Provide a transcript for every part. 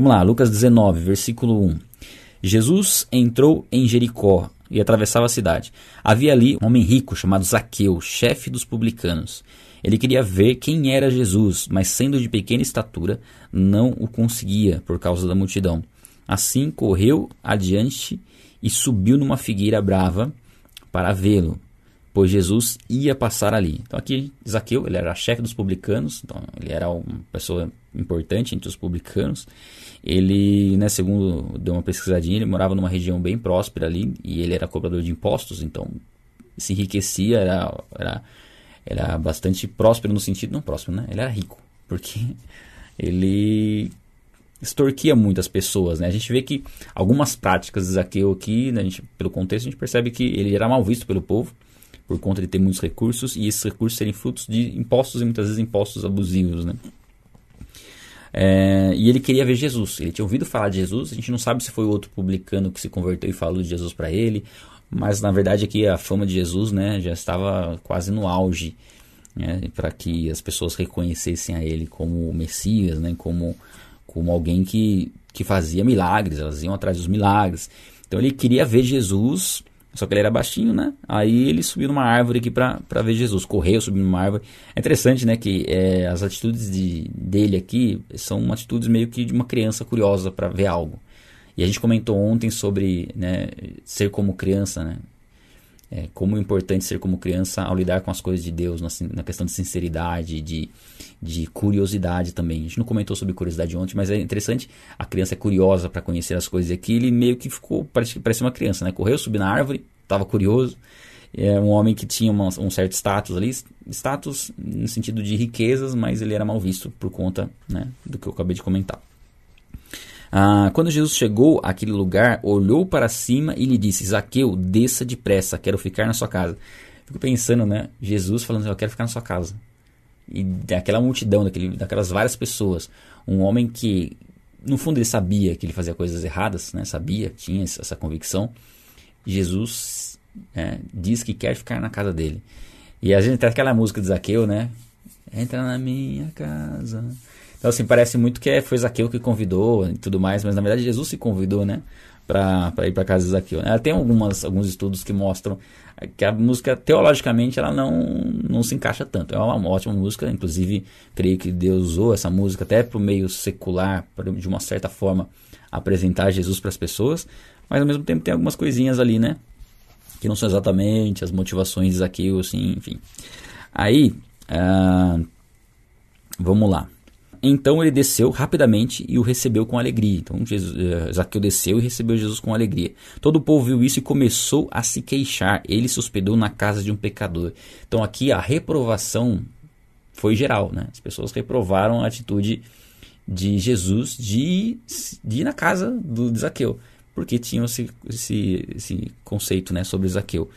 Vamos lá, Lucas 19, versículo 1. Jesus entrou em Jericó e atravessava a cidade. Havia ali um homem rico chamado Zaqueu, chefe dos publicanos. Ele queria ver quem era Jesus, mas sendo de pequena estatura, não o conseguia por causa da multidão. Assim correu adiante e subiu numa figueira brava para vê-lo, pois Jesus ia passar ali. Então aqui Zaqueu, ele era chefe dos publicanos, então ele era uma pessoa importante entre os publicanos. Ele, né, segundo deu uma pesquisadinha, ele morava numa região bem próspera ali e ele era cobrador de impostos, então se enriquecia, era, era, era bastante próspero no sentido, não próspero, né? Ele era rico, porque ele extorquia muitas pessoas, né? A gente vê que algumas práticas de Zaqueu aqui, né, gente, pelo contexto, a gente percebe que ele era mal visto pelo povo por conta de ter muitos recursos e esses recursos serem frutos de impostos e muitas vezes impostos abusivos, né? É, e ele queria ver Jesus. Ele tinha ouvido falar de Jesus. A gente não sabe se foi outro publicano que se converteu e falou de Jesus para ele, mas na verdade aqui a fama de Jesus, né, já estava quase no auge, né, para que as pessoas reconhecessem a ele como o Messias, né, como como alguém que que fazia milagres. Elas iam atrás dos milagres. Então ele queria ver Jesus só que ele era baixinho, né? Aí ele subiu numa árvore aqui para ver Jesus. Correu, subiu numa árvore. É interessante, né? Que é, as atitudes de, dele aqui são atitudes meio que de uma criança curiosa para ver algo. E a gente comentou ontem sobre né, ser como criança, né? É, como é importante ser como criança ao lidar com as coisas de Deus, na, na, questão de sinceridade, de, de curiosidade também. A gente não comentou sobre curiosidade ontem, mas é interessante, a criança é curiosa para conhecer as coisas. E aqui ele meio que ficou, parece, parece uma criança, né? Correu, subiu na árvore, estava curioso. É um homem que tinha uma, um certo status ali, status no sentido de riquezas, mas ele era mal visto por conta né, do que eu acabei de comentar. Ah, quando Jesus chegou àquele lugar, olhou para cima e lhe disse: Zaqueu, desça depressa, quero ficar na sua casa. Fico pensando, né? Jesus falando: Eu quero ficar na sua casa. E daquela multidão, daquele, daquelas várias pessoas, um homem que, no fundo, ele sabia que ele fazia coisas erradas, né? Sabia, tinha essa convicção. Jesus é, diz que quer ficar na casa dele. E a gente tem aquela música de Zaqueu, né? Entra na minha casa. Então, assim, parece muito que é, foi Zaqueu que convidou e tudo mais, mas na verdade Jesus se convidou, né? Para ir para casa de Zaqueu. Ela tem algumas, alguns estudos que mostram que a música, teologicamente, ela não, não se encaixa tanto. É uma ótima música, inclusive, creio que Deus usou essa música até para o meio secular, para de uma certa forma apresentar Jesus para as pessoas, mas ao mesmo tempo tem algumas coisinhas ali, né? Que não são exatamente as motivações de Zaqueu, assim, enfim. Aí, uh, vamos lá. Então ele desceu rapidamente e o recebeu com alegria. Então Jesus, uh, Zaqueu desceu e recebeu Jesus com alegria. Todo o povo viu isso e começou a se queixar. Ele se hospedou na casa de um pecador. Então aqui a reprovação foi geral. Né? As pessoas reprovaram a atitude de Jesus de, de ir na casa do Zaqueu. Porque tinham esse, esse, esse conceito né, sobre Zaqueu.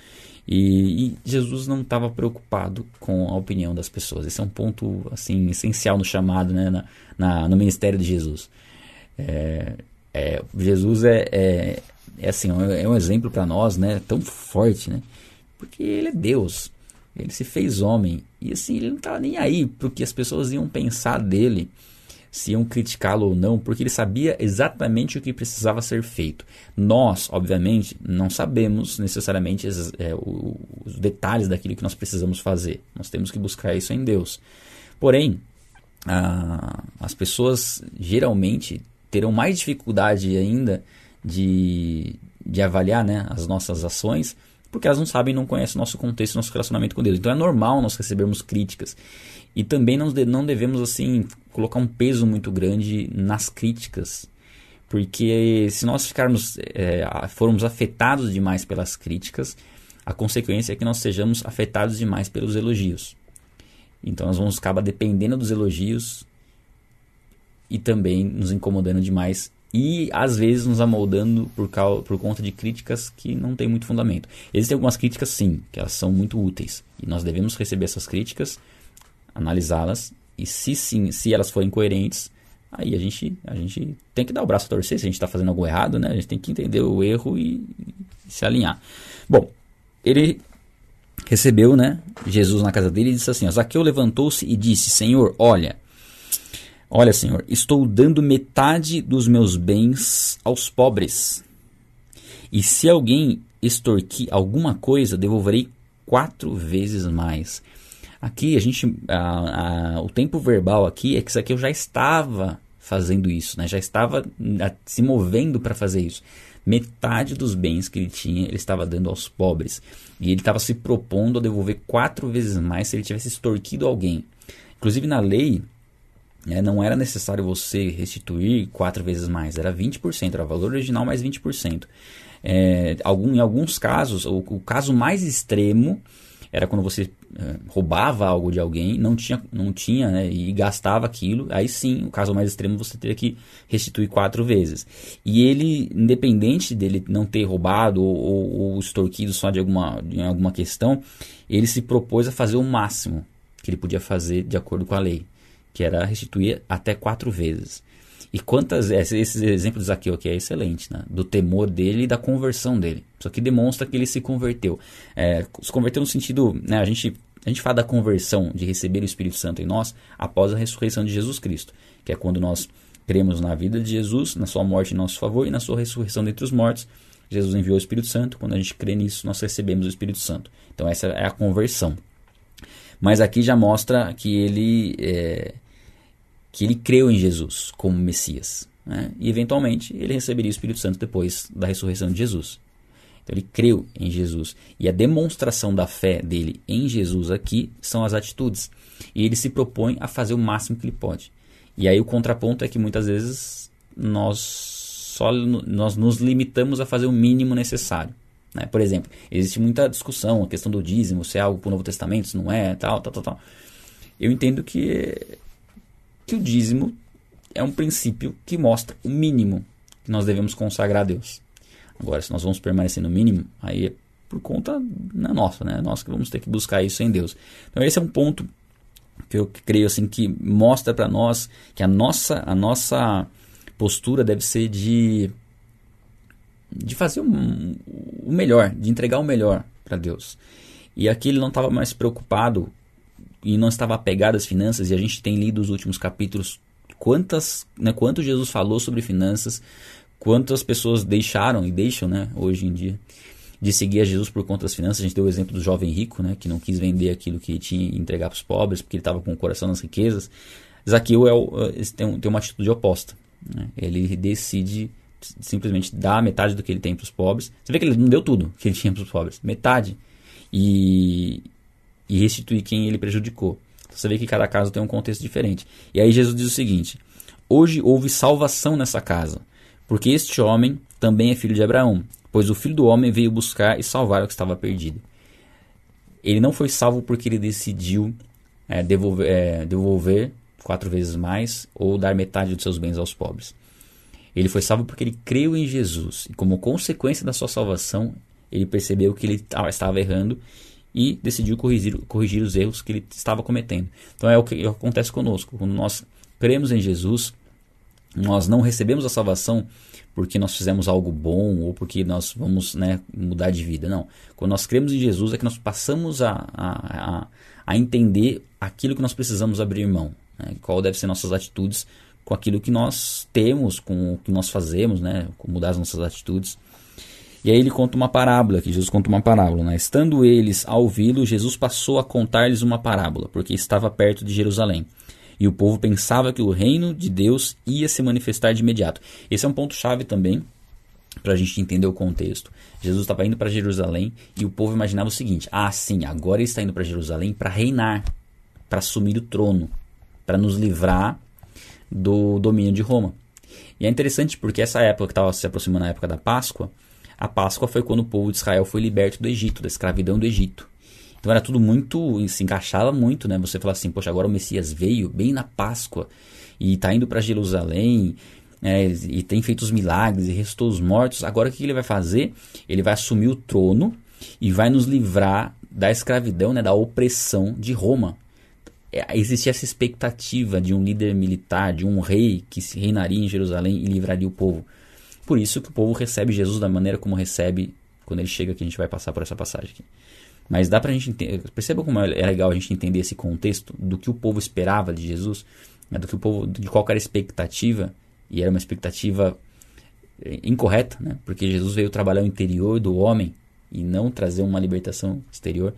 E, e Jesus não estava preocupado com a opinião das pessoas. Esse é um ponto assim essencial no chamado, né, na, na no ministério de Jesus. É, é, Jesus é, é, é, assim, é um exemplo para nós, né, tão forte, né, porque ele é Deus. Ele se fez homem e assim ele não estava nem aí porque as pessoas iam pensar dele se iam criticá-lo ou não, porque ele sabia exatamente o que precisava ser feito. Nós, obviamente, não sabemos necessariamente é, os detalhes daquilo que nós precisamos fazer. Nós temos que buscar isso em Deus. Porém, as pessoas geralmente terão mais dificuldade ainda de, de avaliar né, as nossas ações porque elas não sabem, não conhecem o nosso contexto, nosso relacionamento com Deus. Então é normal nós recebermos críticas. E também não, não devemos assim colocar um peso muito grande nas críticas, porque se nós ficarmos é, formos afetados demais pelas críticas, a consequência é que nós sejamos afetados demais pelos elogios. Então nós vamos acabar dependendo dos elogios e também nos incomodando demais e às vezes nos amoldando por, causa, por conta de críticas que não têm muito fundamento. Existem algumas críticas sim, que elas são muito úteis e nós devemos receber essas críticas, analisá-las e se sim, se elas forem coerentes, aí a gente, a gente tem que dar o braço a torcer se a gente está fazendo algo errado, né? A gente tem que entender o erro e, e se alinhar. Bom, ele recebeu, né, Jesus na casa dele e disse assim: Zaqueu levantou-se e disse: Senhor, olha, Olha, Senhor, estou dando metade dos meus bens aos pobres. E se alguém extorquir alguma coisa, devolverei quatro vezes mais. Aqui a gente, a, a, o tempo verbal aqui é que isso aqui eu já estava fazendo isso, né? Já estava se movendo para fazer isso. Metade dos bens que ele tinha ele estava dando aos pobres e ele estava se propondo a devolver quatro vezes mais se ele tivesse extorquido alguém. Inclusive na lei é, não era necessário você restituir quatro vezes mais, era 20%, era o valor original mais 20%. É, algum, em alguns casos, o, o, caso mais extremo era quando você é, roubava algo de alguém, não tinha, não tinha né, e gastava aquilo, aí sim, o caso mais extremo você teria que restituir quatro vezes. E ele, independente dele não ter roubado ou, ou, ou extorquido só de alguma, de alguma questão, ele se propôs a fazer o máximo que ele podia fazer de acordo com a lei que era restituir até quatro vezes. E quantas. Esses exemplos aqui aqui é excelente, né? Do temor dele e da conversão dele. Isso aqui demonstra que ele se converteu. É, se converteu no sentido. Né, a, gente, a gente fala da conversão, de receber o Espírito Santo em nós após a ressurreição de Jesus Cristo. Que é quando nós cremos na vida de Jesus, na sua morte em nosso favor e na sua ressurreição dentre os mortos. Jesus enviou o Espírito Santo. Quando a gente crê nisso, nós recebemos o Espírito Santo. Então, essa é a conversão. Mas aqui já mostra que ele. É, que ele creu em Jesus como Messias. Né? E eventualmente ele receberia o Espírito Santo depois da ressurreição de Jesus. Então ele creu em Jesus. E a demonstração da fé dele em Jesus aqui são as atitudes. E ele se propõe a fazer o máximo que ele pode. E aí o contraponto é que muitas vezes nós só nós nos limitamos a fazer o mínimo necessário. Né? Por exemplo, existe muita discussão, a questão do dízimo, se é algo para o Novo Testamento, se não é, tal, tal, tal, tal. Eu entendo que que o dízimo é um princípio que mostra o mínimo que nós devemos consagrar a Deus. Agora, se nós vamos permanecer no mínimo, aí é por conta na nossa, né? Nós que vamos ter que buscar isso em Deus. Então esse é um ponto que eu creio assim que mostra para nós que a nossa a nossa postura deve ser de de fazer um, o melhor, de entregar o melhor para Deus. E aqui ele não estava mais preocupado e não estava apegado às finanças, e a gente tem lido os últimos capítulos quantas, né, quanto Jesus falou sobre finanças, quantas pessoas deixaram e deixam, né, hoje em dia, de seguir a Jesus por conta das finanças. A gente deu o exemplo do jovem rico, né, que não quis vender aquilo que tinha e entregar para os pobres, porque ele estava com o coração nas riquezas. Zaqueu é o, tem, tem uma atitude oposta. Né? Ele decide simplesmente dar metade do que ele tem para os pobres. Você vê que ele não deu tudo que ele tinha para os pobres, metade. E, e restituir quem ele prejudicou. Então, você vê que cada caso tem um contexto diferente. E aí Jesus diz o seguinte: Hoje houve salvação nessa casa, porque este homem também é filho de Abraão, pois o filho do homem veio buscar e salvar o que estava perdido. Ele não foi salvo porque ele decidiu é, devolver, é, devolver quatro vezes mais ou dar metade dos seus bens aos pobres. Ele foi salvo porque ele creu em Jesus e, como consequência da sua salvação, ele percebeu que ele estava errando e decidiu corrigir, corrigir os erros que ele estava cometendo. Então é o que acontece conosco. Quando nós cremos em Jesus, nós não recebemos a salvação porque nós fizemos algo bom ou porque nós vamos né, mudar de vida. Não. Quando nós cremos em Jesus é que nós passamos a, a, a entender aquilo que nós precisamos abrir mão. Né? Qual deve ser nossas atitudes com aquilo que nós temos, com o que nós fazemos, né? com mudar as nossas atitudes. E aí ele conta uma parábola, que Jesus conta uma parábola. Né? Estando eles a ouvi-lo, Jesus passou a contar-lhes uma parábola, porque estava perto de Jerusalém. E o povo pensava que o reino de Deus ia se manifestar de imediato. Esse é um ponto-chave também para a gente entender o contexto. Jesus estava indo para Jerusalém e o povo imaginava o seguinte: ah, sim, agora ele está indo para Jerusalém para reinar, para assumir o trono, para nos livrar do domínio de Roma. E é interessante porque essa época que estava se aproximando a época da Páscoa, a Páscoa foi quando o povo de Israel foi liberto do Egito, da escravidão do Egito. Então era tudo muito, se encaixava muito, né? Você fala assim, poxa, agora o Messias veio bem na Páscoa e está indo para Jerusalém é, e tem feito os milagres e restou os mortos. Agora o que ele vai fazer? Ele vai assumir o trono e vai nos livrar da escravidão, né, da opressão de Roma. É, existia essa expectativa de um líder militar, de um rei que se reinaria em Jerusalém e livraria o povo. Por isso que o povo recebe Jesus da maneira como recebe quando ele chega aqui. A gente vai passar por essa passagem aqui. Mas dá pra gente entender. Perceba como é legal a gente entender esse contexto do que o povo esperava de Jesus. né, do que o povo, de qual era a expectativa, e era uma expectativa eh, incorreta, né, porque Jesus veio trabalhar o interior do homem e não trazer uma libertação exterior.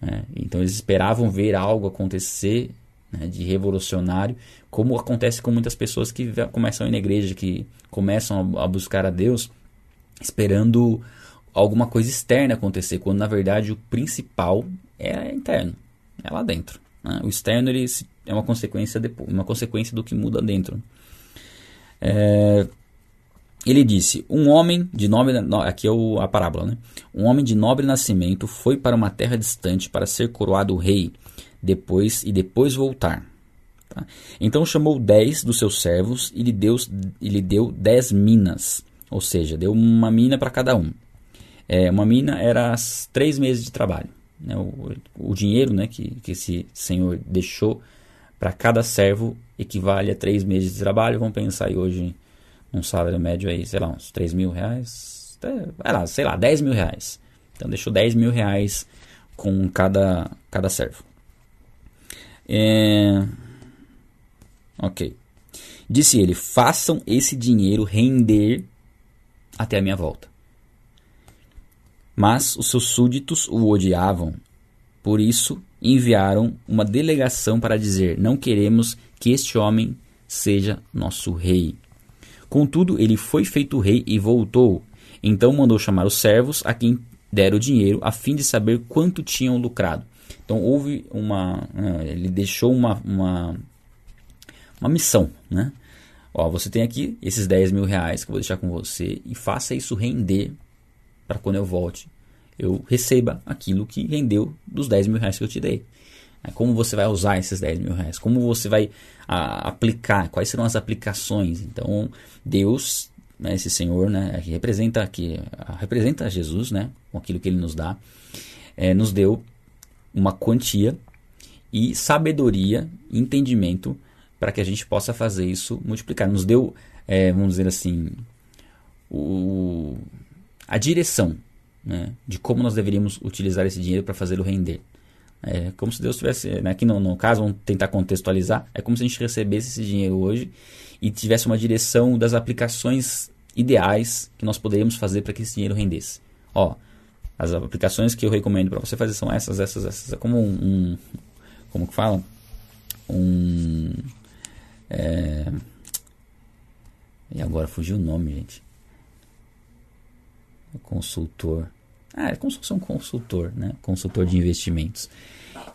Né, então eles esperavam ver algo acontecer né, de revolucionário, como acontece com muitas pessoas que começam na igreja, que começam a, buscar a Deus esperando alguma coisa externa acontecer, quando na verdade o principal é interno, é lá dentro. Né? O externo ele é uma consequência, depois, uma consequência do que muda dentro. É, ele disse: Um homem de nobre. Aqui é o, a parábola, né? Um homem de nobre nascimento foi para uma terra distante para ser coroado rei, depois e depois voltar. Tá? Então chamou dez dos seus servos e lhe deu, e lhe deu dez minas, ou seja, deu uma mina para cada um. É, uma mina era três meses de trabalho. Né? O, o, dinheiro né, que, que esse senhor deixou para cada servo equivale a três meses de trabalho. Vamos pensar aí hoje um salário médio aí, sei lá, uns 3 mil reais, até, lá, sei lá, 10 mil reais. Então deixou 10 mil reais com cada, cada servo. É... Ok. Disse ele: façam esse dinheiro render até a minha volta. Mas os seus súditos o odiavam. Por isso, enviaram uma delegação para dizer: Não queremos que este homem seja nosso rei. Contudo, ele foi feito rei e voltou. Então mandou chamar os servos a quem deram o dinheiro, a fim de saber quanto tinham lucrado. Então houve uma. Né, ele deixou uma, uma, uma missão, né? Ó, você tem aqui esses 10 mil reais que eu vou deixar com você e faça isso render para quando eu volte, eu receba aquilo que rendeu dos 10 mil reais que eu te dei. É, como você vai usar esses 10 mil reais? Como você vai a, aplicar? Quais serão as aplicações? Então, Deus, né, esse Senhor, né, que representa, que representa Jesus, né, com aquilo que Ele nos dá, é, nos deu uma quantia e sabedoria, entendimento para que a gente possa fazer isso multiplicar. Nos deu, é, vamos dizer assim, o, a direção né, de como nós deveríamos utilizar esse dinheiro para fazê-lo render. É como se Deus tivesse, né, aqui no, no, caso, vamos tentar contextualizar, é como se a gente recebesse esse dinheiro hoje e tivesse uma direção das aplicações ideais que nós poderíamos fazer para que esse dinheiro rendesse. Ó, as aplicações que eu recomendo para você fazer são essas, essas, essas. É como um, um como que fala? Um é, e agora fugiu o nome, gente consultor. Ah, é como se fosse um consultor, né? Consultor de investimentos.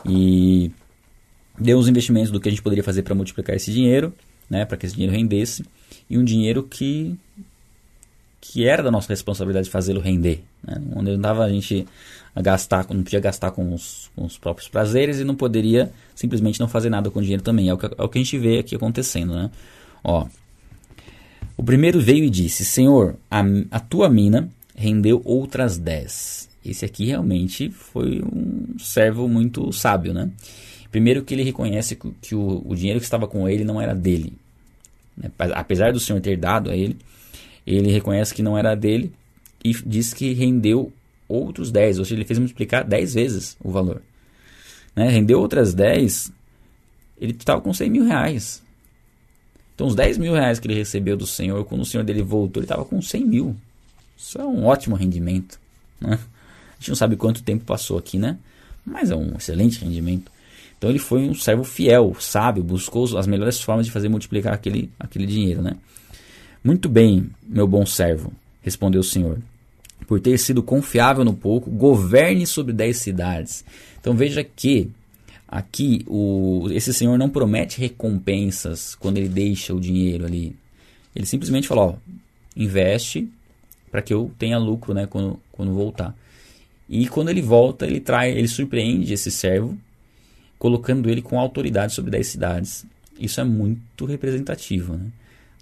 E deu os investimentos do que a gente poderia fazer para multiplicar esse dinheiro, né? Para que esse dinheiro rendesse. E um dinheiro que que era da nossa responsabilidade fazê-lo render. Né? Onde não dava a gente a gastar, não podia gastar com os, com os, próprios prazeres e não poderia simplesmente não fazer nada com o dinheiro também. É o que, é o que a gente vê aqui acontecendo, né? Ó, o primeiro veio e disse: Senhor, a, a tua mina rendeu outras dez. Esse aqui realmente foi um servo muito sábio, né? Primeiro que ele reconhece que, o, o, dinheiro que estava com ele não era dele. Né? Apesar do Senhor ter dado a ele, ele reconhece que não era dele e diz que rendeu outros 10, ou seja, ele fez multiplicar 10 vezes o valor. Né? Rendeu outras 10, ele estava com 100 mil reais. Então, os 10 mil reais que ele recebeu do Senhor, quando o Senhor dele voltou, ele estava com 100 mil. Isso é um ótimo rendimento. Né? A gente não sabe quanto tempo passou aqui, né? Mas é um excelente rendimento. Então ele foi um servo fiel, sábio, buscou as melhores formas de fazer multiplicar aquele, aquele dinheiro, né? Muito bem, meu bom servo, respondeu o Senhor. Por ter sido confiável no pouco, governe sobre dez cidades. Então veja que aqui o, esse Senhor não promete recompensas quando ele deixa o dinheiro ali. Ele simplesmente fala, ó, investe para que eu tenha lucro, né, quando, quando voltar. E quando ele volta, ele traz, ele surpreende esse servo, colocando ele com autoridade sobre 10 cidades. Isso é muito representativo, né,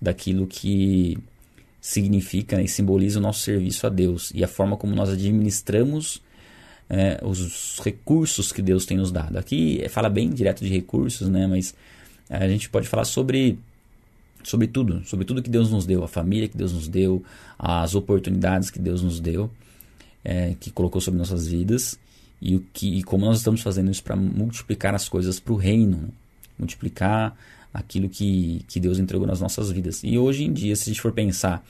daquilo que significa né, e simboliza o nosso serviço a Deus e a forma como nós administramos é, os recursos que Deus tem nos dado. Aqui fala bem direto de recursos, né, mas a gente pode falar sobre sobre tudo, sobre tudo que Deus nos deu, a família que Deus nos deu, as oportunidades que Deus nos deu, é, que colocou sobre nossas vidas e o que e como nós estamos fazendo isso para multiplicar as coisas para o reino, multiplicar aquilo que, que Deus entregou nas nossas vidas. E hoje em dia, se a gente for pensar,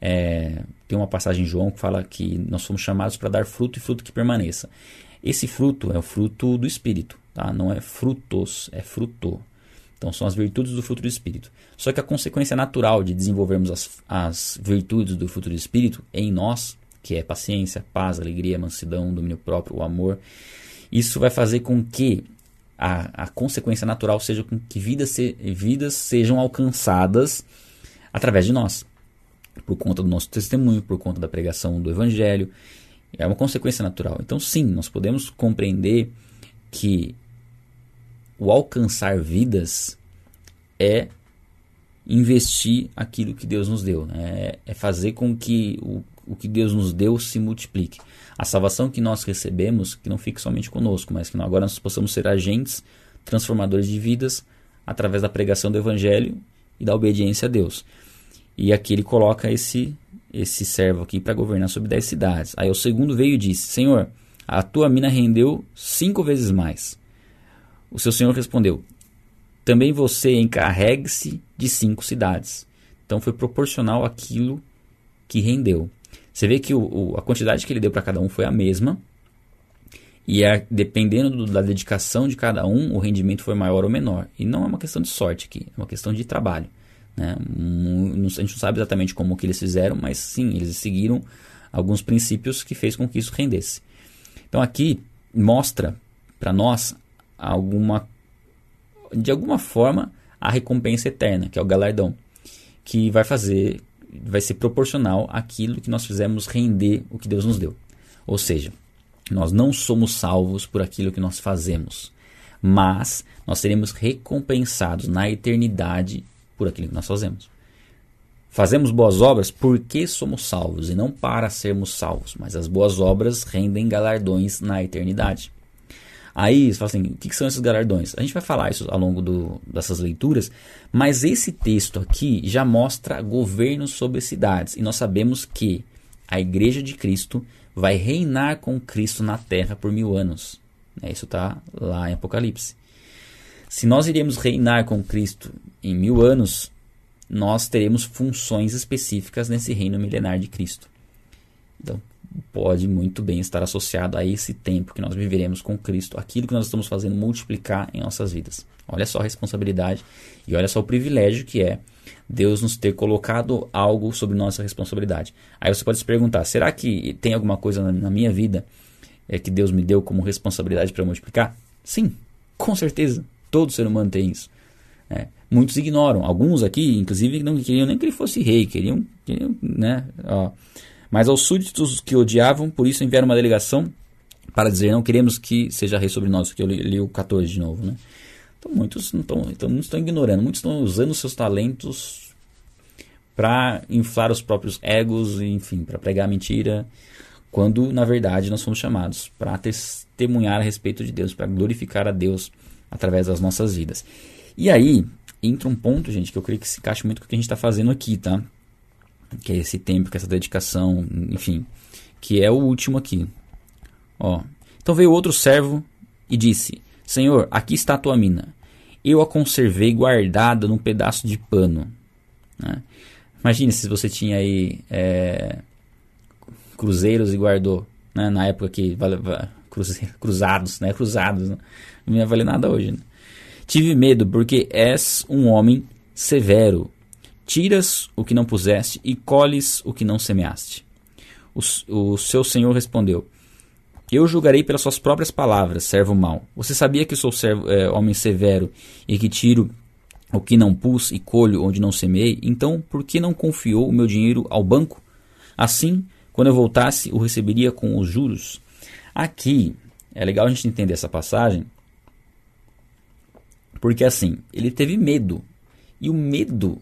é, tem uma passagem em João que fala que nós fomos chamados para dar fruto e fruto que permaneça. Esse fruto é o fruto do Espírito, tá? não é frutos, é fruto. Então são as virtudes do fruto do Espírito. Só que a consequência natural de desenvolvermos as, as virtudes do fruto do Espírito em nós, que é paciência, paz, alegria, mansidão, domínio próprio, o amor, isso vai fazer com que a, a consequência natural seja com que vidas, se, vidas sejam alcançadas através de nós, por conta do nosso testemunho, por conta da pregação do Evangelho. É uma consequência natural. Então, sim, nós podemos compreender que o alcançar vidas é investir aquilo que Deus nos deu, né? é fazer com que o, o que Deus nos deu se multiplique. A salvação que nós recebemos, que não fique somente conosco, mas que agora nós possamos ser agentes transformadores de vidas através da pregação do Evangelho e da obediência a Deus. E aqui ele coloca esse esse servo aqui para governar sobre dez cidades. Aí o segundo veio e disse: Senhor, a tua mina rendeu cinco vezes mais. O seu senhor respondeu: Também você encarregue-se de cinco cidades. Então foi proporcional àquilo que rendeu. Você vê que o, o, a quantidade que ele deu para cada um foi a mesma. E é, dependendo do, da dedicação de cada um, o rendimento foi maior ou menor. E não é uma questão de sorte aqui, é uma questão de trabalho. Né? a gente não sabe exatamente como que eles fizeram, mas sim, eles seguiram alguns princípios que fez com que isso rendesse. Então aqui mostra para nós alguma de alguma forma a recompensa eterna, que é o galardão, que vai fazer vai ser proporcional àquilo que nós fizemos render o que Deus nos deu. Ou seja, nós não somos salvos por aquilo que nós fazemos, mas nós seremos recompensados na eternidade por aquilo que nós fazemos. Fazemos boas obras porque somos salvos e não para sermos salvos, mas as boas obras rendem galardões na eternidade. Aí você fala assim: o que, são esses galardões? A gente vai falar isso ao longo do, dessas leituras, mas esse texto aqui já mostra governo sobre cidades. E nós sabemos que a igreja de Cristo vai reinar com Cristo na terra por mil anos. É, isso está lá em Apocalipse. Se nós iremos reinar com Cristo em mil anos, nós teremos funções específicas nesse reino milenar de Cristo. Então, pode muito bem estar associado a esse tempo que nós viveremos com Cristo, aquilo que nós estamos fazendo multiplicar em nossas vidas. Olha só a responsabilidade e olha só o privilégio que é Deus nos ter colocado algo sobre nossa responsabilidade. Aí você pode se perguntar: será que tem alguma coisa na minha vida é, que Deus me deu como responsabilidade para multiplicar? Sim, com certeza. Todo ser humano tem isso. É, muitos ignoram. Alguns aqui, inclusive, não queriam nem que ele fosse rei, queriam, queriam né? Ó, mas aos súditos que odiavam, por isso enviaram uma delegação para dizer: não queremos que seja rei sobre nós. Que eu li, li o 14 de novo. Né? Então muitos estão, então, muitos estão ignorando, muitos estão usando seus talentos para inflar os próprios egos, enfim, para pregar mentira, quando na verdade nós fomos chamados para testemunhar a respeito de Deus, para glorificar a Deus através das nossas vidas. E aí entra um ponto, gente, que eu creio que se encaixa muito com o que a gente está fazendo aqui, tá? Que é esse tempo, que é essa dedicação, enfim, que é o último aqui. Ó. Então veio outro servo e disse: Senhor, aqui está a tua mina. Eu a conservei guardada num pedaço de pano. Né? Imagine se você tinha aí é, cruzeiros e guardou, né? na época que cruze, cruzados, né? Cruzados, né? não ia valer nada hoje. Né? Tive medo porque és um homem severo Tiras o que não puseste e colhes o que não semeaste. O, o seu senhor respondeu: Eu julgarei pelas suas próprias palavras, servo mau. Você sabia que sou servo, é, homem severo e que tiro o que não pus e colho onde não semeei? Então, por que não confiou o meu dinheiro ao banco? Assim, quando eu voltasse, o receberia com os juros. Aqui é legal a gente entender essa passagem, porque assim, ele teve medo. E o medo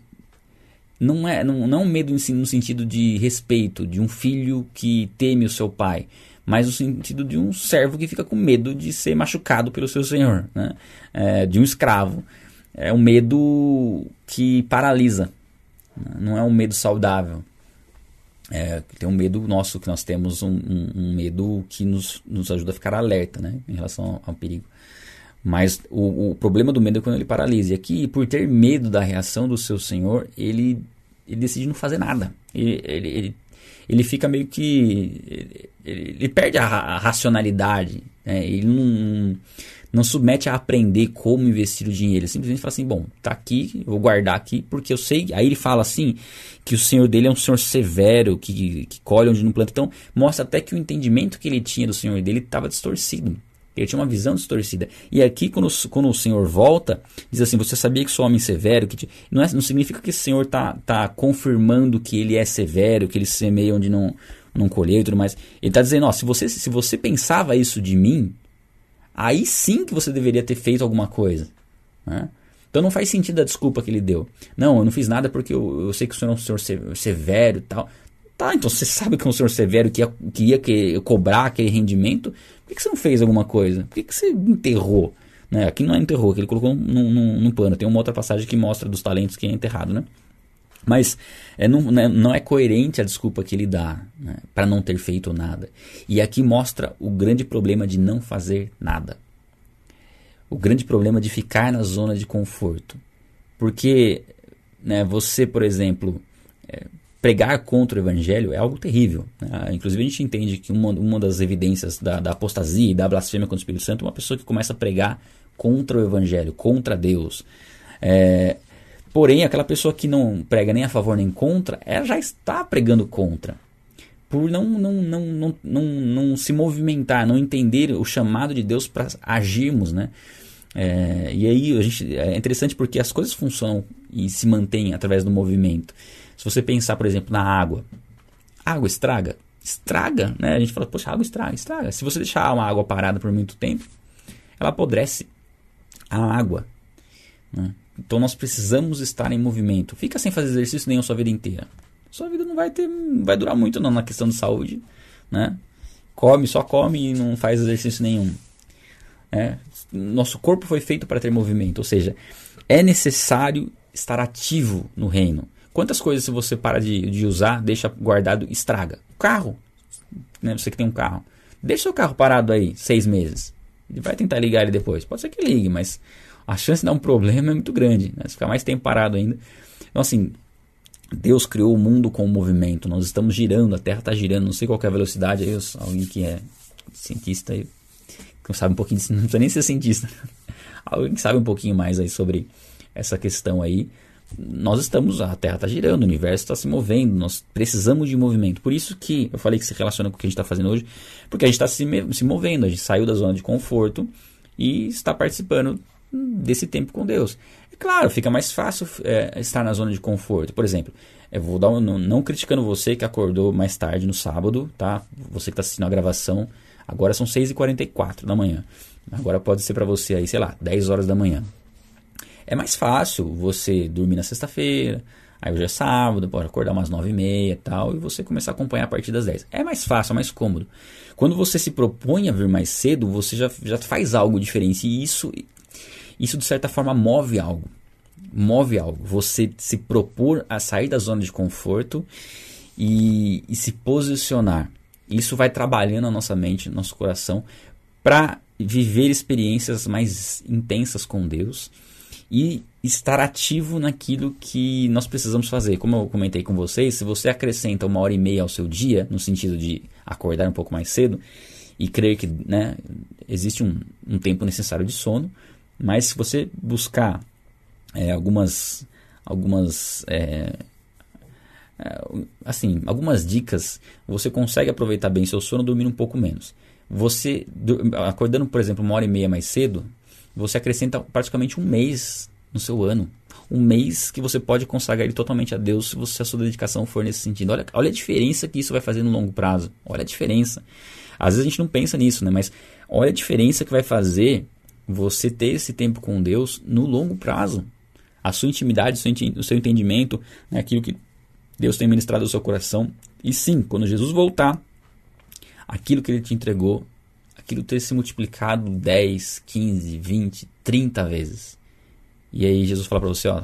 não é, não, não é medo no sentido de respeito, de um filho que teme o seu pai, mas no sentido de um servo que fica com medo de ser machucado pelo seu senhor, né? É, de um escravo. É um medo que paralisa, né? não é um medo saudável. É, tem um medo nosso que nós temos, um, um, um, medo que nos, nos ajuda a ficar alerta né? em relação ao, ao perigo. Mas o, o, problema do medo é quando ele paralisa. E aqui, por ter medo da reação do seu senhor, ele, ele decide não fazer nada. Ele, ele, ele, ele fica meio que. Ele, ele perde a, a racionalidade. Né? Ele não, não submete a aprender como investir o dinheiro. Ele simplesmente fala assim: bom, tá aqui, vou guardar aqui, porque eu sei. Aí ele fala assim: que o senhor dele é um senhor severo, que, que colhe onde não planta. Então, mostra até que o entendimento que ele tinha do senhor dele estava distorcido. Ele tinha uma visão distorcida. E aqui, quando, quando o Senhor volta, diz assim: Você sabia que sou homem severo? Que não, é, não significa que o Senhor está tá confirmando que ele é severo, que ele semeia onde não, não colheu e tudo mais. Ele está dizendo: ó, se, você, se você pensava isso de mim, aí sim que você deveria ter feito alguma coisa. Né? Então não faz sentido a desculpa que ele deu. Não, eu não fiz nada porque eu, eu sei que o senhor é um senhor severo e tal. Tá, então você sabe que é um senhor severo que ia, que ia que, cobrar aquele rendimento. Por que, que, você não fez alguma coisa? Por que, que você enterrou? Né? Aqui não é enterrou, aqui ele colocou num, num, num pano. Tem uma outra passagem que mostra dos talentos que é enterrado, né? Mas é, não, né, não, é coerente a desculpa que ele dá né, para não ter feito nada. E aqui mostra o grande problema de não fazer nada. O grande problema de ficar na zona de conforto. Porque né, você, por exemplo, é, pregar contra o evangelho é algo terrível. Né? Inclusive, a gente entende que uma, uma das evidências da, da apostasia e da blasfêmia contra o Espírito Santo é uma pessoa que começa a pregar contra o evangelho, contra Deus. É, porém, aquela pessoa que não prega nem a favor nem contra, ela já está pregando contra. Por não, não, não, não, não, não se movimentar, não entender o chamado de Deus para agirmos, né? É, e aí a gente, é interessante porque as coisas funcionam e se mantêm através do movimento. Se você pensar, por exemplo, na água, água estraga? Estraga, né? A gente fala, poxa, água estraga, estraga. Se você deixar uma água parada por muito tempo, ela apodrece. A água. Né? Então nós precisamos estar em movimento. Fica sem fazer exercício nenhum a sua vida inteira. Sua vida não vai ter, vai durar muito não na questão de saúde, né? Come, só come e não faz exercício nenhum. É, nosso corpo foi feito para ter movimento, ou seja, é necessário estar ativo no reino. Quantas coisas se você para de, de usar, deixa guardado, estraga? O carro, né? Você que tem um carro. Deixa seu carro parado aí seis meses. Ele vai tentar ligar ele depois. Pode ser que ligue, mas a chance de dar um problema é muito grande. Né? Ficar mais tempo parado ainda. Então, assim, Deus criou o mundo com o movimento. Nós estamos girando, a Terra está girando. Não sei qual é a velocidade. Aí, alguém que é cientista que sabe um pouquinho, não precisa nem ser cientista. alguém que sabe um pouquinho mais aí sobre essa questão aí nós estamos, a Terra está girando, o universo está se movendo, nós precisamos de movimento. Por isso que eu falei que se relaciona com o que a gente está fazendo hoje, porque a gente está se, se movendo, a gente saiu da zona de conforto e está participando desse tempo com Deus. É claro, fica mais fácil é, estar na zona de conforto. Por exemplo, eu vou dar um, não, não criticando você que acordou mais tarde no sábado, tá? Você que está assistindo a gravação, agora são 6h44 da manhã. Agora pode ser para você aí, sei lá, 10 horas da manhã. É mais fácil você dormir na sexta-feira, aí hoje é sábado, pode acordar umas nove e meia e tal, e você começar a acompanhar a partir das 10. É mais fácil, é mais cômodo. Quando você se propõe a vir mais cedo, você já, já faz algo diferente, e isso, isso de certa forma move algo. Move algo. Você se propor a sair da zona de conforto e, e se posicionar. Isso vai trabalhando a nossa mente, nosso coração, para viver experiências mais intensas com Deus e estar ativo naquilo que nós precisamos fazer. Como eu comentei com vocês, se você acrescenta uma hora e meia ao seu dia, no sentido de acordar um pouco mais cedo, e crer que né, existe um, um tempo necessário de sono, mas se você buscar é, algumas, algumas é, é, assim, algumas dicas, você consegue aproveitar bem seu sono dormindo um pouco menos. Você, acordando, por exemplo, uma hora e meia mais cedo, você acrescenta praticamente um mês no seu ano. Um mês que você pode consagrar ele totalmente a Deus se, você, se a sua dedicação for nesse sentido. Olha, olha a diferença que isso vai fazer no longo prazo. Olha a diferença. Às vezes a gente não pensa nisso, né? Mas olha a diferença que vai fazer você ter esse tempo com Deus no longo prazo. A sua intimidade, o seu entendimento, né? aquilo que Deus tem ministrado ao seu coração. E sim, quando Jesus voltar, aquilo que ele te entregou aquilo ter se multiplicado 10, 15, 20, 30 vezes. E aí Jesus fala para você, ó,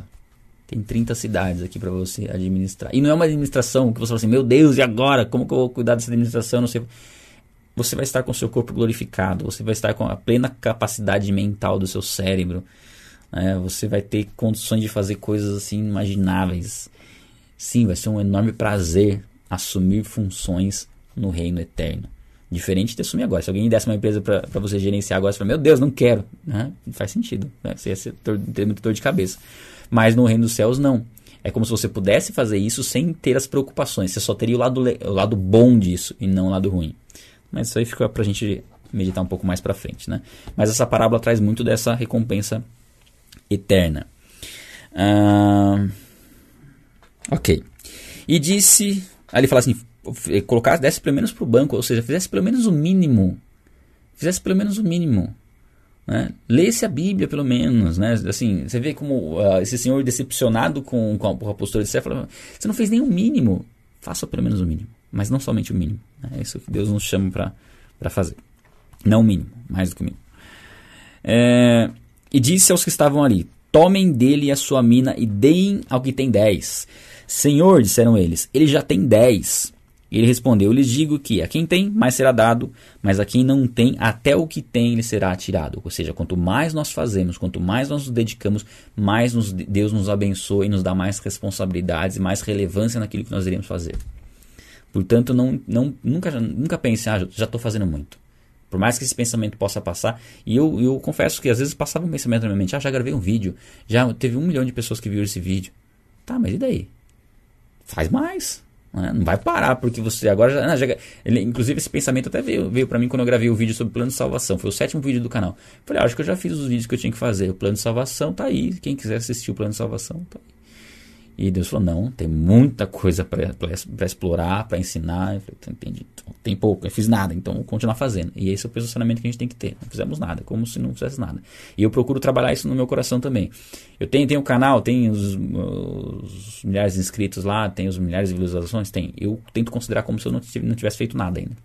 tem 30 cidades aqui para você administrar. E não é uma administração que você fala assim, meu Deus, e agora? Como que eu vou cuidar dessa administração? Não sei. você vai estar com o seu corpo glorificado, você vai estar com a plena capacidade mental do seu cérebro, né? você vai ter condições de fazer coisas assim inimagináveis. Sim, vai ser um enorme prazer assumir funções no reino eterno. Diferente de assumir agora. Se alguém desse uma empresa para você gerenciar agora, você fala, meu Deus, não quero. Né? Não faz sentido. Né? Você ia ser, ter muito dor de cabeça. Mas no reino dos céus, não. É como se você pudesse fazer isso sem ter as preocupações. Você só teria o lado, o lado bom disso e não o lado ruim. Mas isso aí fica para a gente meditar um pouco mais para frente. Né? Mas essa parábola traz muito dessa recompensa eterna. Ah, ok. E disse. Aí ele fala assim: colocasse, desse pelo menos para o banco, ou seja, fizesse pelo menos o mínimo. Fizesse pelo menos o mínimo. Né? Lesse a Bíblia, pelo menos. Né? Assim, você vê como uh, esse senhor decepcionado com, com, a, com a postura de Sé você não fez nem o mínimo. Faça pelo menos o mínimo. Mas não somente o mínimo. Né? É isso que Deus nos chama para fazer. Não o mínimo, mais do que o mínimo. É, e disse aos que estavam ali: Tomem dele a sua mina e deem ao que tem dez. Senhor, disseram eles, ele já tem dez. Ele respondeu: Lhes digo que a quem tem, mais será dado, mas a quem não tem, até o que tem lhe será tirado. Ou seja, quanto mais nós fazemos, quanto mais nós nos dedicamos, mais nos, Deus nos abençoa e nos dá mais responsabilidades e mais relevância naquilo que nós iremos fazer. Portanto, não, não, nunca, nunca pense, ah, já estou fazendo muito. Por mais que esse pensamento possa passar, e eu, eu confesso que às vezes passava um pensamento na minha mente, ah, já gravei um vídeo, já teve um milhão de pessoas que viram esse vídeo. Tá, mas e daí? Faz mais. Né? Não vai parar, porque você agora já. já ele, inclusive, esse pensamento até veio, veio para mim quando eu gravei o vídeo sobre o plano de salvação. Foi o sétimo vídeo do canal. Falei, ah, acho que eu já fiz os vídeos que eu tinha que fazer. O plano de salvação tá aí. Quem quiser assistir o plano de salvação, tá aí. E Deus falou: não, tem muita coisa para explorar, para ensinar. Eu falei, entendi. Então, tem pouco, eu fiz nada, então vou continuar fazendo. E esse é o posicionamento que a gente tem que ter. Não fizemos nada, como se não fizesse nada. E eu procuro trabalhar isso no meu coração também. Eu tenho, tenho o canal, tem os, os, milhares de inscritos lá, tem os milhares de visualizações, tem. Eu tento considerar como se eu não tivesse feito nada ainda.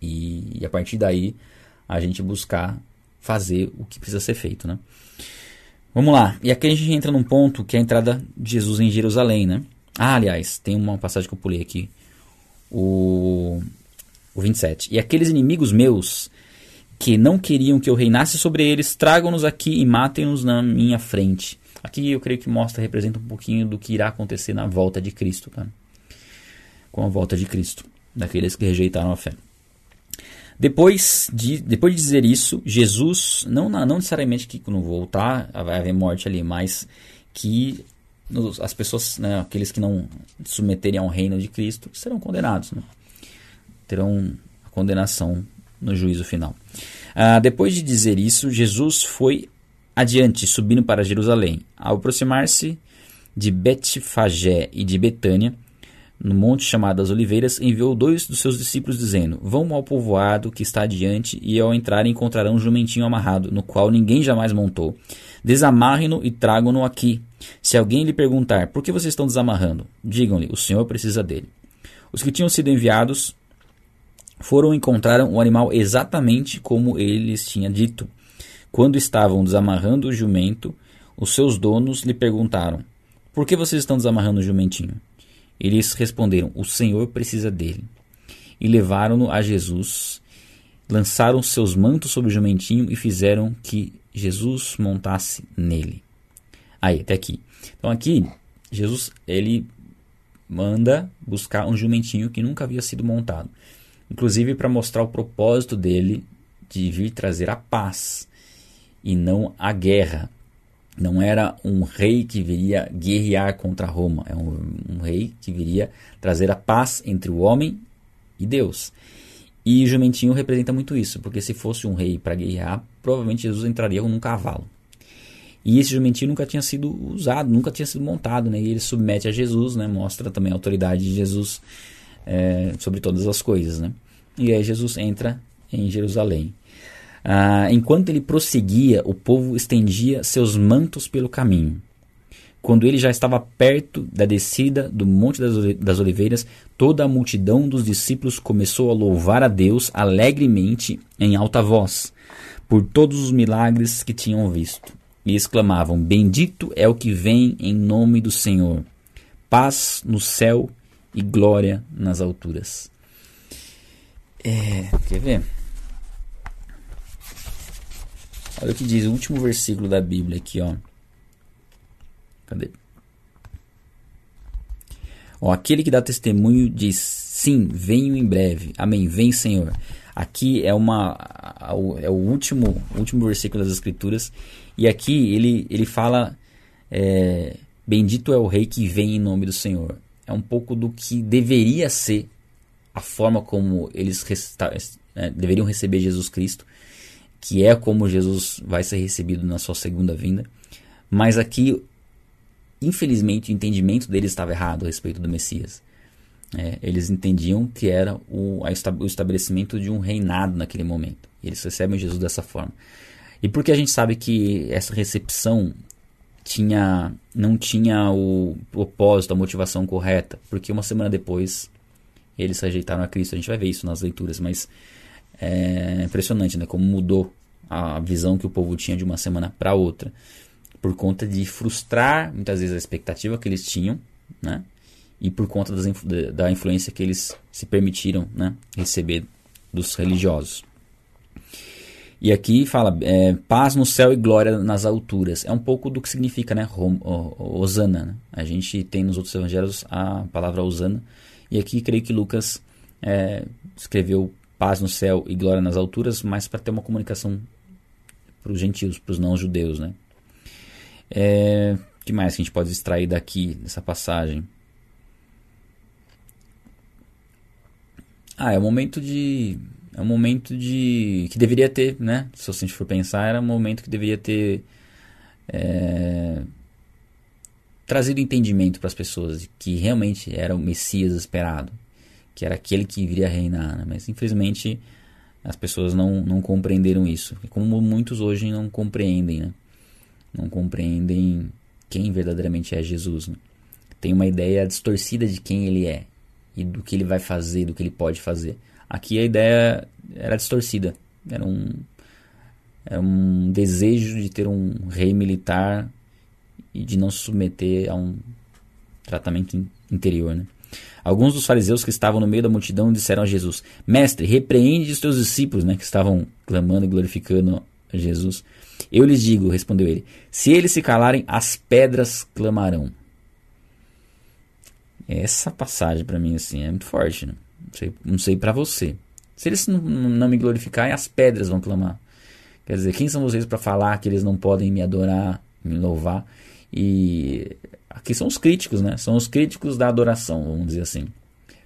E, e a partir daí, a gente buscar fazer o que precisa ser feito, né? Vamos lá. E aqui a gente entra num ponto que é a entrada de Jesus em Jerusalém, né? Ah, aliás, tem uma passagem que eu pulei aqui. O, o 27. E aqueles inimigos meus que não queriam que eu reinasse sobre eles, tragam-nos aqui e matem-nos na minha frente. Aqui eu creio que mostra, representa um pouquinho do que irá acontecer na volta de Cristo, tá? Com a volta de Cristo, daqueles que rejeitaram a fé. Depois de, depois de dizer isso, Jesus, não, não necessariamente que quando voltar vai haver morte ali, mas que as pessoas, né, aqueles que não submeterem ao reino de Cristo, serão condenados. Né? Terão a condenação no juízo final. Ah, depois de dizer isso, Jesus foi adiante, subindo para Jerusalém. Ao aproximar-se de Betfagé e de Betânia, no monte chamado das Oliveiras, enviou dois dos seus discípulos, dizendo: Vão ao povoado que está adiante, e ao entrar encontrarão um jumentinho amarrado, no qual ninguém jamais montou. Desamarrem-no e tragam-no aqui. Se alguém lhe perguntar por que vocês estão desamarrando, digam-lhe: O Senhor precisa dele. Os que tinham sido enviados foram e encontraram o animal exatamente como ele lhes tinha dito. Quando estavam desamarrando o jumento, os seus donos lhe perguntaram: Por que vocês estão desamarrando o jumentinho? Eles responderam: O Senhor precisa dele. E levaram-no a Jesus, lançaram seus mantos sobre o jumentinho e fizeram que Jesus montasse nele. Aí, até aqui. Então aqui, Jesus, ele manda buscar um jumentinho que nunca havia sido montado. Inclusive para mostrar o propósito dele de vir trazer a paz e não a guerra não era um rei que viria guerrear contra Roma, é um, um, rei que viria trazer a paz entre o homem e Deus. E o jumentinho representa muito isso, porque se fosse um rei para guerrear, provavelmente Jesus entraria num cavalo. E esse jumentinho nunca tinha sido usado, nunca tinha sido montado, né? E ele submete a Jesus, né? Mostra também a autoridade de Jesus é, sobre todas as coisas, né? E aí Jesus entra em Jerusalém. Ah, enquanto ele prosseguia, o povo estendia seus mantos pelo caminho. Quando ele já estava perto da descida do Monte das Oliveiras, toda a multidão dos discípulos começou a louvar a Deus alegremente em alta voz, por todos os milagres que tinham visto. E exclamavam: Bendito é o que vem em nome do Senhor. Paz no céu e glória nas alturas. É, quer ver? Olha o que diz o último versículo da Bíblia aqui, ó. Cadê? Ó, aquele que dá testemunho diz: Sim, venho em breve. Amém. Vem, Senhor. Aqui é uma é o último último versículo das Escrituras e aqui ele ele fala é, Bendito é o Rei que vem em nome do Senhor. É um pouco do que deveria ser a forma como eles é, deveriam receber Jesus Cristo, que é como Jesus vai ser recebido na sua segunda vinda. Mas aqui infelizmente, o entendimento deles estava errado a respeito do Messias. É, eles entendiam que era o, o estabelecimento de um reinado naquele momento. Eles recebem Jesus dessa forma. E por que a gente sabe que essa recepção tinha, não tinha o propósito, a motivação correta? Porque uma semana depois eles rejeitaram a Cristo. A gente vai ver isso nas leituras, mas é impressionante né, como mudou a visão que o povo tinha de uma semana para outra por conta de frustrar muitas vezes a expectativa que eles tinham, né? E por conta das, da influência que eles se permitiram né, receber dos religiosos. E aqui fala é, paz no céu e glória nas alturas. É um pouco do que significa, né? Osana. Né? A gente tem nos outros evangelhos a palavra Osana. E aqui creio que Lucas é, escreveu paz no céu e glória nas alturas, mas para ter uma comunicação para os gentios, para os não judeus, né? É, que mais que a gente pode extrair daqui, dessa passagem? Ah, é um momento de. É um momento de. que deveria ter, né? Se a gente for pensar, era um momento que deveria ter. É, trazido entendimento para as pessoas de que realmente era o Messias esperado, que era aquele que viria reinar. Né? Mas infelizmente as pessoas não, não compreenderam isso, como muitos hoje não compreendem. Né? não compreendem quem verdadeiramente é Jesus. Né? Tem uma ideia distorcida de quem ele é e do que ele vai fazer, do que ele pode fazer. Aqui a ideia era distorcida, era um, era um desejo de ter um rei militar e de não se submeter a um tratamento interior. Né? Alguns dos fariseus que estavam no meio da multidão disseram a Jesus: Mestre, repreende os teus discípulos, né, que estavam clamando e glorificando Jesus. Eu lhes digo, respondeu ele: se eles se calarem, as pedras clamarão. Essa passagem para mim assim é muito forte. Né? Não sei, não sei para você. Se eles não, não me glorificarem, as pedras vão clamar. Quer dizer, quem são vocês para falar que eles não podem me adorar, me louvar? E aqui são os críticos, né? São os críticos da adoração, vamos dizer assim.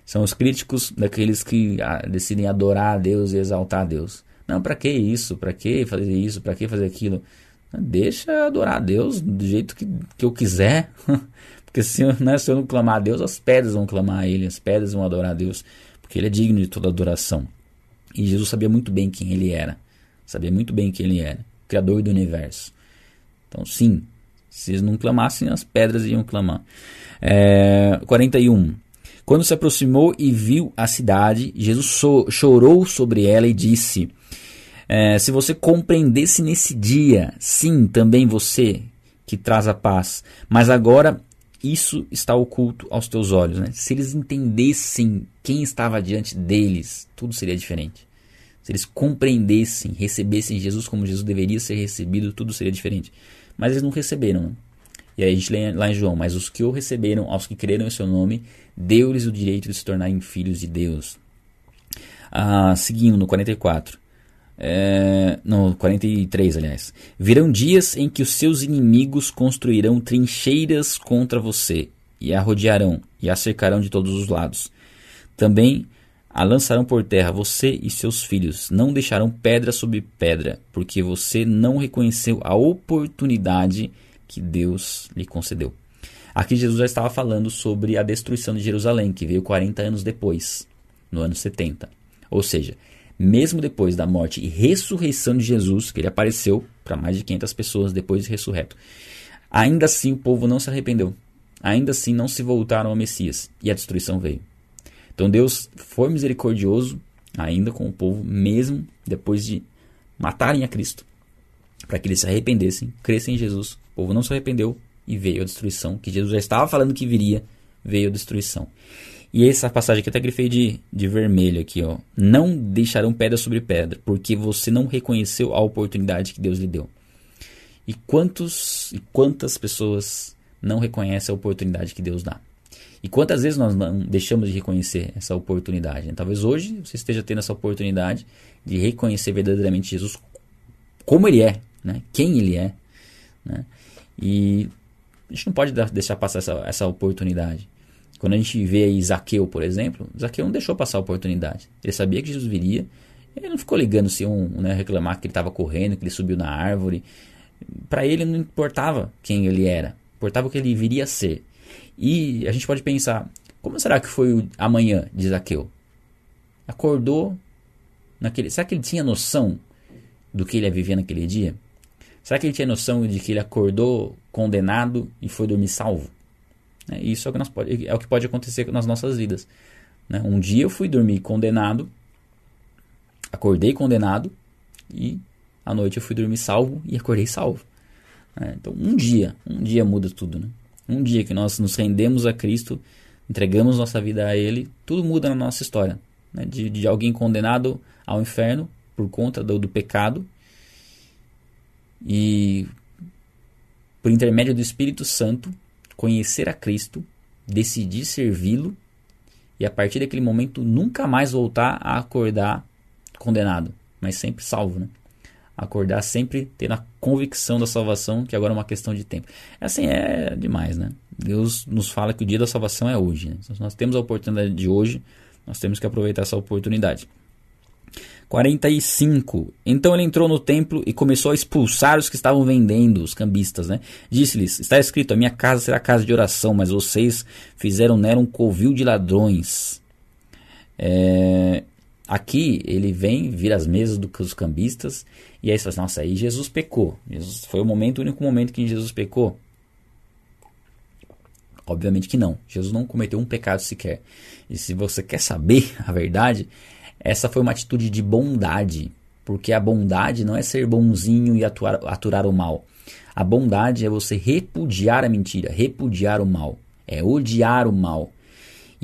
São os críticos daqueles que ah, decidem adorar a Deus e exaltar a Deus. Não, para que isso? Para que fazer isso? Para que fazer aquilo? Deixa adorar a Deus do jeito que, que eu quiser. Porque se, né, se eu não clamar a Deus, as pedras vão clamar a Ele, as pedras vão adorar a Deus. Porque Ele é digno de toda adoração. E Jesus sabia muito bem quem Ele era. Sabia muito bem quem Ele era. Criador do universo. Então, sim, se eles não clamassem, as pedras iam clamar. É, 41. Quando se aproximou e viu a cidade, Jesus so, chorou sobre ela e disse: é, Se você compreendesse nesse dia, sim, também você que traz a paz, mas agora isso está oculto aos teus olhos. Né? Se eles entendessem quem estava diante deles, tudo seria diferente. Se eles compreendessem, recebessem Jesus como Jesus deveria ser recebido, tudo seria diferente. Mas eles não receberam. E aí a gente lê lá em João: Mas os que o receberam, aos que creram em seu nome, deu-lhes o direito de se tornarem filhos de Deus. Ah, seguindo no 44. É, no 43, aliás. Virão dias em que os seus inimigos construirão trincheiras contra você, e a rodearão, e a cercarão de todos os lados. Também a lançarão por terra você e seus filhos, não deixarão pedra sobre pedra, porque você não reconheceu a oportunidade que Deus lhe concedeu. Aqui Jesus já estava falando sobre a destruição de Jerusalém, que veio 40 anos depois, no ano 70. Ou seja, mesmo depois da morte e ressurreição de Jesus, que ele apareceu para mais de 500 pessoas depois de ressurreto, ainda assim o povo não se arrependeu. Ainda assim não se voltaram ao Messias e a destruição veio. Então Deus foi misericordioso ainda com o povo, mesmo depois de matarem a Cristo, para que eles se arrependessem, crescem em Jesus. O povo não se arrependeu, e veio a destruição, que Jesus já estava falando que viria, veio a destruição. E essa passagem aqui eu até grifei de, de vermelho aqui, ó. Não deixarão pedra sobre pedra, porque você não reconheceu a oportunidade que Deus lhe deu. E quantos e quantas pessoas não reconhecem a oportunidade que Deus dá? E quantas vezes nós não deixamos de reconhecer essa oportunidade? Né? Talvez hoje você esteja tendo essa oportunidade de reconhecer verdadeiramente Jesus como ele é, né? quem ele é. Né? E a gente não pode deixar passar essa, essa oportunidade. Quando a gente vê aí Zaqueu, por exemplo, Zaqueu não deixou passar a oportunidade. Ele sabia que Jesus viria, ele não ficou ligando se um né, reclamar que ele estava correndo, que ele subiu na árvore. Para ele não importava quem ele era, importava o que ele viria a ser. E a gente pode pensar, como será que foi amanhã de Zaqueu? Acordou naquele. Será que ele tinha noção do que ele ia viver naquele dia? Será que ele tinha noção de que ele acordou condenado e foi dormir salvo? É, isso é o, que nós pode, é o que pode acontecer nas nossas vidas. Né? Um dia eu fui dormir condenado, acordei condenado e à noite eu fui dormir salvo e acordei salvo. É, então um dia, um dia muda tudo. Né? Um dia que nós nos rendemos a Cristo, entregamos nossa vida a Ele, tudo muda na nossa história. Né? De, de alguém condenado ao inferno por conta do, do pecado e por intermédio do Espírito Santo conhecer a Cristo, decidir servi-lo e a partir daquele momento nunca mais voltar a acordar condenado, mas sempre salvo, né? Acordar sempre tendo a convicção da salvação, que agora é uma questão de tempo. Assim é demais, né? Deus nos fala que o dia da salvação é hoje. Né? Então, nós temos a oportunidade de hoje, nós temos que aproveitar essa oportunidade. 45. Então ele entrou no templo e começou a expulsar os que estavam vendendo, os cambistas, né? Disse-lhes: Está escrito: A minha casa será casa de oração, mas vocês fizeram nela um covil de ladrões. É, Aqui ele vem, vira as mesas dos cambistas, e aí você fala assim, nossa, aí Jesus pecou. Jesus, foi o momento, o único momento que Jesus pecou? Obviamente que não. Jesus não cometeu um pecado sequer. E se você quer saber a verdade, essa foi uma atitude de bondade. Porque a bondade não é ser bonzinho e atuar, aturar o mal. A bondade é você repudiar a mentira, repudiar o mal. É odiar o mal.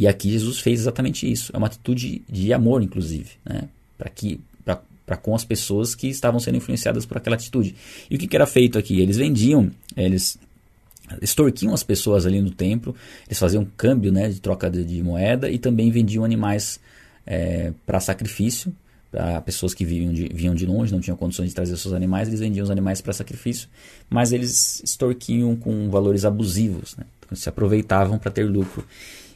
E aqui Jesus fez exatamente isso. É uma atitude de amor, inclusive, né? para que para com as pessoas que estavam sendo influenciadas por aquela atitude. E o que, que era feito aqui? Eles vendiam, eles extorquiam as pessoas ali no templo, eles faziam câmbio né, de troca de, de moeda e também vendiam animais é, para sacrifício, para pessoas que vinham de, vinham de longe, não tinham condições de trazer seus animais, eles vendiam os animais para sacrifício, mas eles extorquiam com valores abusivos, né? então, se aproveitavam para ter lucro.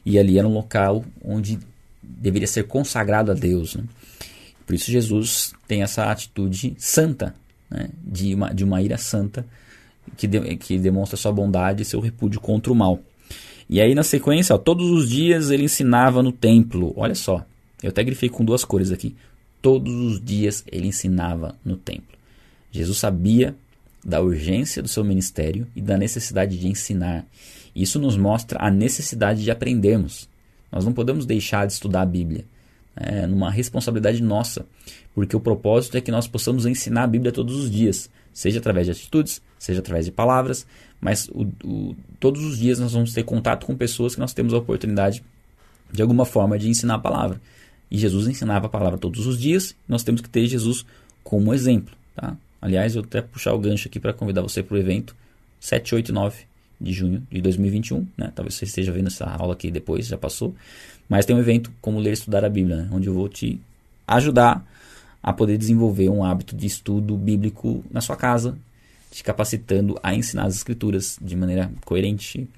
E ali era um local onde deveria ser consagrado a Deus. Né? Por isso Jesus tem essa atitude santa, né? de, uma, de uma ira santa, que, de, que demonstra sua bondade e seu repúdio contra o mal. E aí na sequência, ó, todos os dias ele ensinava no templo. Olha só, eu até grifei com duas cores aqui. Todos os dias ele ensinava no templo. Jesus sabia da urgência do seu ministério e da necessidade de ensinar. Isso nos mostra a necessidade de aprendermos. Nós não podemos deixar de estudar a Bíblia. É uma responsabilidade nossa, porque o propósito é que nós possamos ensinar a Bíblia todos os dias, seja através de atitudes, seja através de palavras, mas o, o, todos os dias nós vamos ter contato com pessoas que nós temos a oportunidade, de alguma forma, de ensinar a palavra. E Jesus ensinava a palavra todos os dias, nós temos que ter Jesus como exemplo. Tá? Aliás, eu até puxar o gancho aqui para convidar você para o evento 7, 8 e 9 de junho de 2021, né? Talvez você esteja vendo essa aula aqui depois, já passou. Mas tem um evento como ler e estudar a Bíblia, né? onde eu vou te ajudar a poder desenvolver um hábito de estudo bíblico na sua casa, te capacitando a ensinar as escrituras de maneira coerente,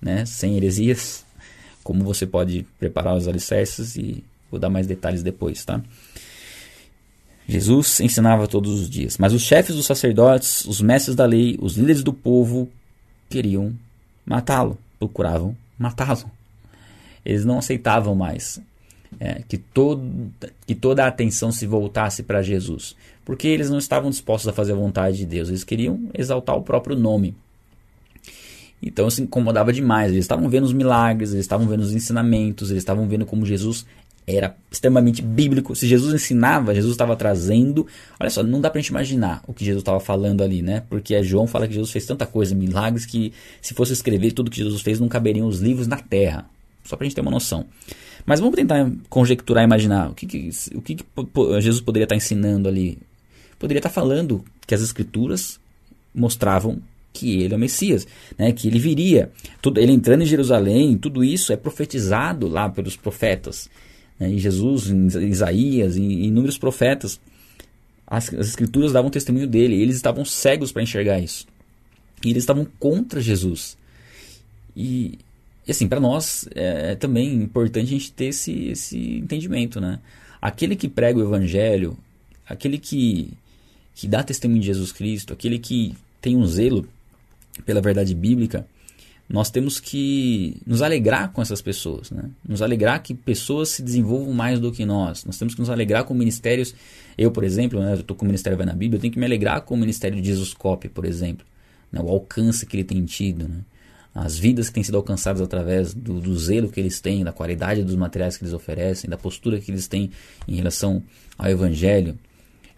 né? Sem heresias, como você pode preparar os alicerces e vou dar mais detalhes depois, tá? Jesus ensinava todos os dias, mas os chefes dos sacerdotes, os mestres da lei, os líderes do povo queriam matá-lo, procuravam matá-lo. Eles não aceitavam mais é, que, todo, que toda a atenção se voltasse para Jesus, porque eles não estavam dispostos a fazer a vontade de Deus, eles queriam exaltar o próprio nome. Então se incomodava demais. Eles estavam vendo os milagres, eles estavam vendo os ensinamentos, eles estavam vendo como Jesus era extremamente bíblico. Se Jesus ensinava, Jesus estava trazendo. Olha só, não dá pra gente imaginar o que Jesus estava falando ali, né? Porque João fala que Jesus fez tanta coisa, milagres, que se fosse escrever tudo que Jesus fez, não caberiam os livros na terra. só para a gente ter uma noção. Mas vamos tentar conjecturar, imaginar o que, que o que, que Jesus poderia estar ensinando ali. Poderia estar falando que as escrituras mostravam que ele é o Messias, né? que ele viria. Tudo, ele entrando em Jerusalém, tudo isso é profetizado lá pelos profetas. Né? Em Jesus, em Isaías, em inúmeros profetas, as, as escrituras davam testemunho dele. eles estavam cegos para enxergar isso. E eles estavam contra Jesus. E, e assim, para nós é, é, também importante a gente ter esse, esse entendimento, né? Aquele que prega o evangelho, aquele que, que dá testemunho de Jesus Cristo, aquele que tem um zelo pela verdade bíblica, nós temos que nos alegrar com essas pessoas, né? nos alegrar que pessoas se desenvolvam mais do que nós. Nós temos que nos alegrar com ministérios. Eu, por exemplo, né, estou com o Ministério Vai na Bíblia, eu tenho que me alegrar com o Ministério de Jesus Cop, por exemplo, né? o alcance que ele tem tido, né? as vidas que têm sido alcançadas através do, do zelo que eles têm, da qualidade dos materiais que eles oferecem, da postura que eles têm em relação ao Evangelho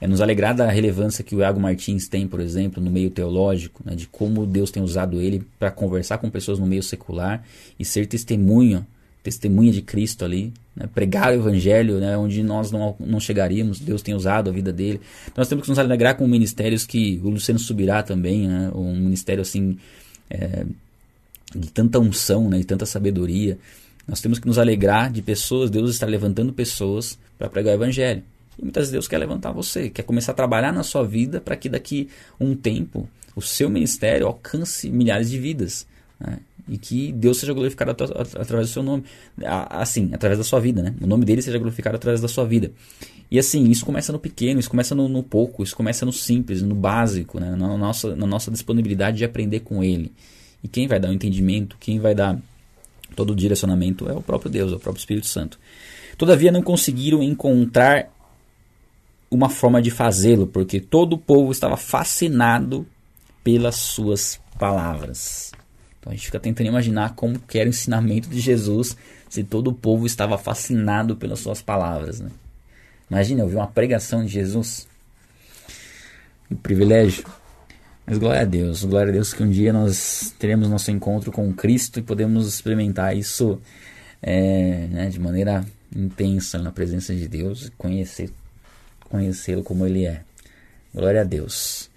é nos alegrar da relevância que o Iago Martins tem, por exemplo, no meio teológico, né, de como Deus tem usado ele para conversar com pessoas no meio secular e ser testemunha, testemunha de Cristo ali, né, pregar o evangelho né, onde nós não, não chegaríamos, Deus tem usado a vida dele. Então, nós temos que nos alegrar com ministérios que o Luciano subirá também, né, um ministério assim é, de tanta unção, né, tanta sabedoria. Nós temos que nos alegrar de pessoas, Deus está levantando pessoas para pregar o evangelho. E muitas vezes Deus quer levantar você, quer começar a trabalhar na sua vida para que daqui um tempo o seu ministério alcance milhares de vidas. Né? E que Deus seja glorificado at através do seu nome. Assim, através da sua vida, né? O nome dele seja glorificado através da sua vida. E assim, isso começa no pequeno, isso começa no, no pouco, isso começa no simples, no básico, né? na, nossa, na nossa disponibilidade de aprender com ele. E quem vai dar o entendimento, quem vai dar todo o direcionamento é o próprio Deus, é o próprio Espírito Santo. Todavia não conseguiram encontrar uma forma de fazê-lo, porque todo o povo estava fascinado pelas suas palavras. Então a gente fica tentando imaginar como que era o ensinamento de Jesus se todo o povo estava fascinado pelas suas palavras. Né? Imagina ouvir uma pregação de Jesus. Um privilégio. Mas glória a Deus, glória a Deus que um dia nós teremos nosso encontro com Cristo e podemos experimentar isso é, né, de maneira intensa na presença de Deus, conhecer conhecê-lo como ele é. Glória a Deus.